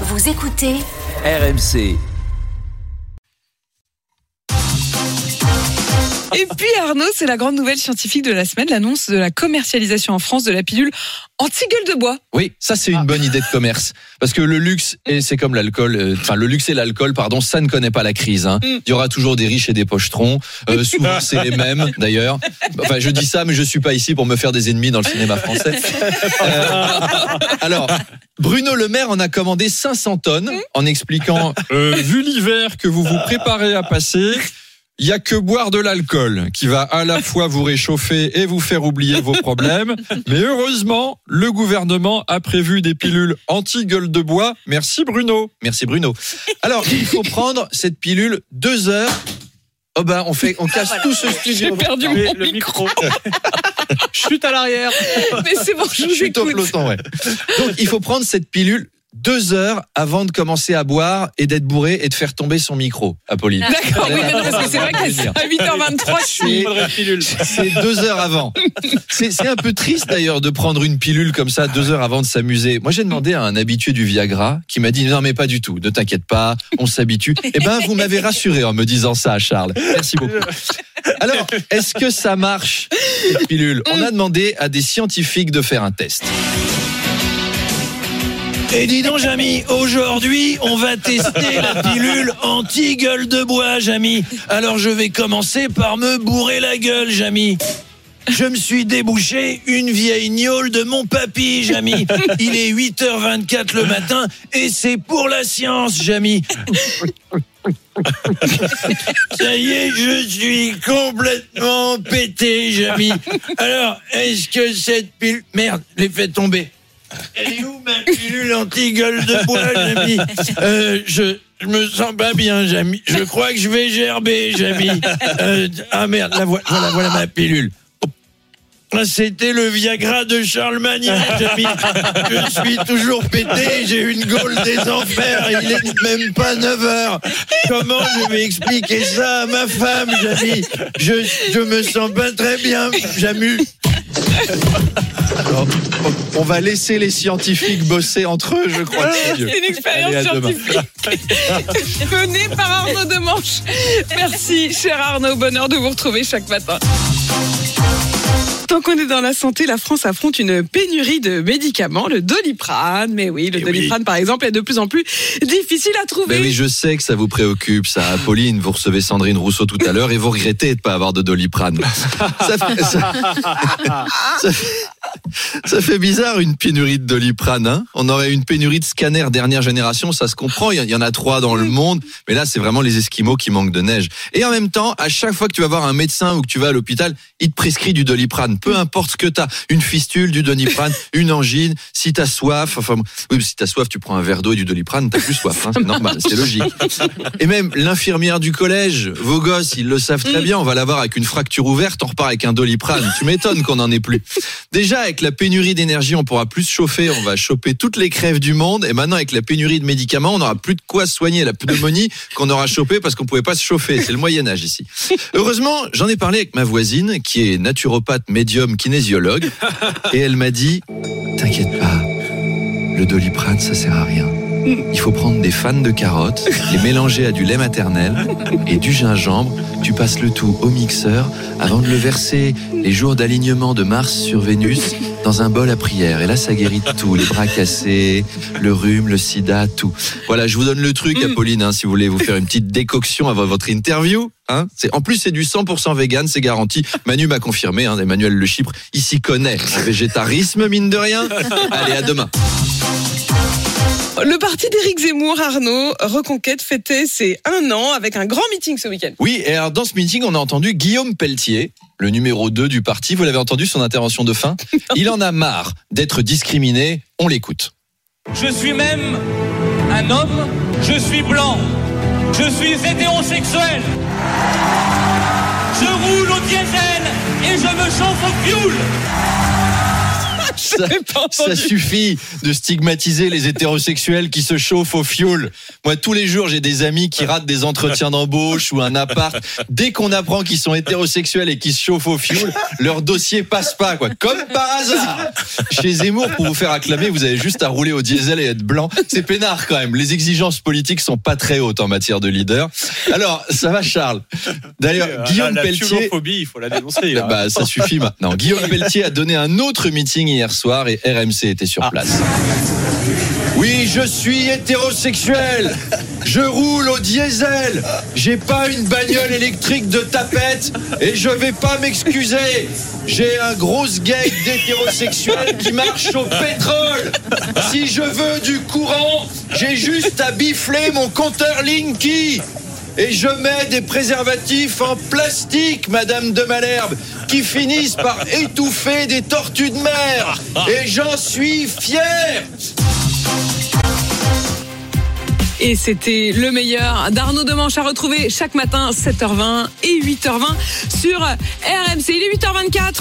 Vous écoutez RMC. Et puis Arnaud, c'est la grande nouvelle scientifique de la semaine, l'annonce de la commercialisation en France de la pilule anti-gueule de bois. Oui, ça c'est une bonne idée de commerce. Parce que le luxe, et c'est comme l'alcool, euh, enfin le luxe et l'alcool, pardon, ça ne connaît pas la crise. hein. Mm. Il y aura toujours des riches et des pochetrons. Euh, souvent c'est les mêmes d'ailleurs. Enfin je dis ça, mais je suis pas ici pour me faire des ennemis dans le cinéma français. Euh, alors, Bruno Le Maire en a commandé 500 tonnes en expliquant Euh, vu l'hiver que vous vous préparez à passer, il y a que boire de l'alcool qui va à la fois vous réchauffer et vous faire oublier vos problèmes. Mais heureusement, le gouvernement a prévu des pilules anti-gueule de bois. Merci Bruno. Merci Bruno. Alors, il faut prendre cette pilule deux heures. Oh ben, on fait, on casse tout ce J'ai studio. perdu Le, mon le micro. Chute à l'arrière. Mais c'est bon, je vous Chute au flottant, ouais. Donc, il faut prendre cette pilule deux heures avant de commencer à boire et d'être bourré et de faire tomber son micro, Apolline. D'accord, oui, mais parce que c'est vrai que c'est à 8h23, je suis... C'est deux heures avant. C'est c'est un peu triste d'ailleurs de prendre une pilule comme ça deux heures avant de s'amuser. Moi j'ai demandé à un habitué du Viagra qui m'a dit non mais pas du tout, ne t'inquiète pas, on s'habitue. Eh ben vous m'avez rassuré en me disant ça, Charles. Merci beaucoup. Alors est-ce que ça marche cette pilule? On a demandé à des scientifiques de faire un test. Et dis donc, Jamy, aujourd'hui, on va tester la pilule anti-gueule de bois, Jamy. Alors, je vais commencer par me bourrer la gueule, Jamy. Je me suis débouché une vieille gnôle de mon papy, Jamy. Il est 8h24 le matin et c'est pour la science, Jamy. Ça y est, je suis complètement pété, Jamy. Alors, est-ce que cette pilule... Merde, l'ai fait tomber. Elle est où ma pilule anti-gueule de bois, Jamy euh, je, je me sens pas bien, Jamy. Je crois que je vais gerber, Jamy. Euh, ah merde, la voilà, voilà, voilà ma pilule. Ah, C'était le Viagra de Charlemagne, Jamy. Je suis toujours pété, j'ai une gaule des enfers, il est même pas 9 heures. Comment je vais expliquer ça à ma femme, Jamy je, je me sens pas très bien, Jamy. Alors, on- va laisser les scientifiques bosser entre eux, je crois. que c'est une expérience Allez, scientifique menée par Arnaud Demanche. Merci, cher Arnaud. Bonheur de vous retrouver chaque matin. Tant qu'on est dans la santé, la France affronte une pénurie de médicaments, le doliprane. Mais oui, le Eh doliprane, par exemple, est de plus en plus difficile à trouver. Ben oui, je sais que ça vous préoccupe, ça. Apolline, vous recevez Sandrine Rousseau tout à l'heure et vous regrettez de ne pas avoir de doliprane. Ça fait, ça- ça fait- ça fait bizarre une pénurie de doliprane. Hein On aurait une pénurie de scanners dernière génération, ça se comprend. Il y- en a trois dans le monde, mais là, c'est vraiment les Esquimaux qui manquent de neige. Et en même temps, à chaque fois que tu vas voir un médecin ou que tu vas à l'hôpital, il te prescrit du doliprane. Peu importe ce que tu as, une fistule, du doliprane, une angine, si tu as soif, enfin, oui, si tu as soif, tu prends un verre d'eau et du doliprane, t'as plus soif, hein, c'est normal, c'est logique. Et même l'infirmière du collège, vos gosses, ils le savent très bien, on va l'avoir avec une fracture ouverte, on repart avec un doliprane. Tu m'étonnes qu'on en ait plus. Déjà, avec la pénurie d'énergie, on pourra plus chauffer, on va choper toutes les crèves du monde. Et maintenant, avec la pénurie de médicaments, on n'aura plus de quoi soigner la pneumonie qu'on aura chopée parce qu'on pouvait pas se chauffer. C'est le Moyen Âge ici. Heureusement, j'en ai parlé avec ma voisine, qui est naturopathe, médium, kinésiologue, et elle m'a dit, t'inquiète pas, le doliprane, ça sert à rien. Il faut prendre des fans de carottes, les mélanger à du lait maternel et du gingembre. Tu passes le tout au mixeur avant de le verser les jours d'alignement de Mars sur Vénus dans un bol à prière. Et là, ça guérit tout. Les bras cassés, le rhume, le sida, tout. Voilà, je vous donne le truc, Apolline, hein, si vous voulez vous faire une petite décoction avant votre interview. Hein. C'est, en plus, c'est du 100% vegan, c'est garanti. Manu m'a confirmé, hein, Emmanuel Le Chypre, il s'y connaît en végétarisme, mine de rien. Allez, à demain. Le parti d'Éric Zemmour, Arnaud, Reconquête, fêtait ses un an avec un grand meeting ce week-end. Oui, et alors dans ce meeting, on a entendu Guillaume Pelletier, le numéro 2 du parti. Vous l'avez entendu, son intervention de fin? Il en a marre d'être discriminé. On l'écoute. Je suis même un homme, je suis blanc, je suis hétérosexuel. Je roule au diesel et je me chauffe au fioul. Ça, suffit de stigmatiser les hétérosexuels qui se chauffent au fioul. Moi, tous les jours, j'ai des amis qui ratent des entretiens d'embauche ou un appart. Dès qu'on apprend qu'ils sont hétérosexuels et qu'ils se chauffent au fioul, leur dossier passe pas, quoi. Comme par hasard. Chez Zemmour, pour vous faire acclamer, vous avez juste à rouler au diesel et être blanc. C'est peinard, quand même. Les exigences politiques sont pas très hautes en matière de leader. Alors, ça va, Charles. D'ailleurs, Guillaume Euh, la, la Pelletier. il faut la dénoncer. là. Bah, ça suffit maintenant. Guillaume Pelletier a donné un autre meeting hier soir et RMC était sur Ah. place. Oui, je suis hétérosexuel. Je roule au diesel. J'ai pas une bagnole électrique de tapette et je vais pas m'excuser. J'ai un gros gang d'hétérosexuels qui marche au pétrole. Si je veux du courant, j'ai juste à bifler mon compteur Linky. Et je mets des préservatifs en plastique, Madame de Malherbe, qui finissent par étouffer des tortues de mer. Et j'en suis fier. Et c'était le meilleur d'Arnaud Demanche à retrouver chaque matin 7h20 et 8h20 sur RMC. Il est 8h24.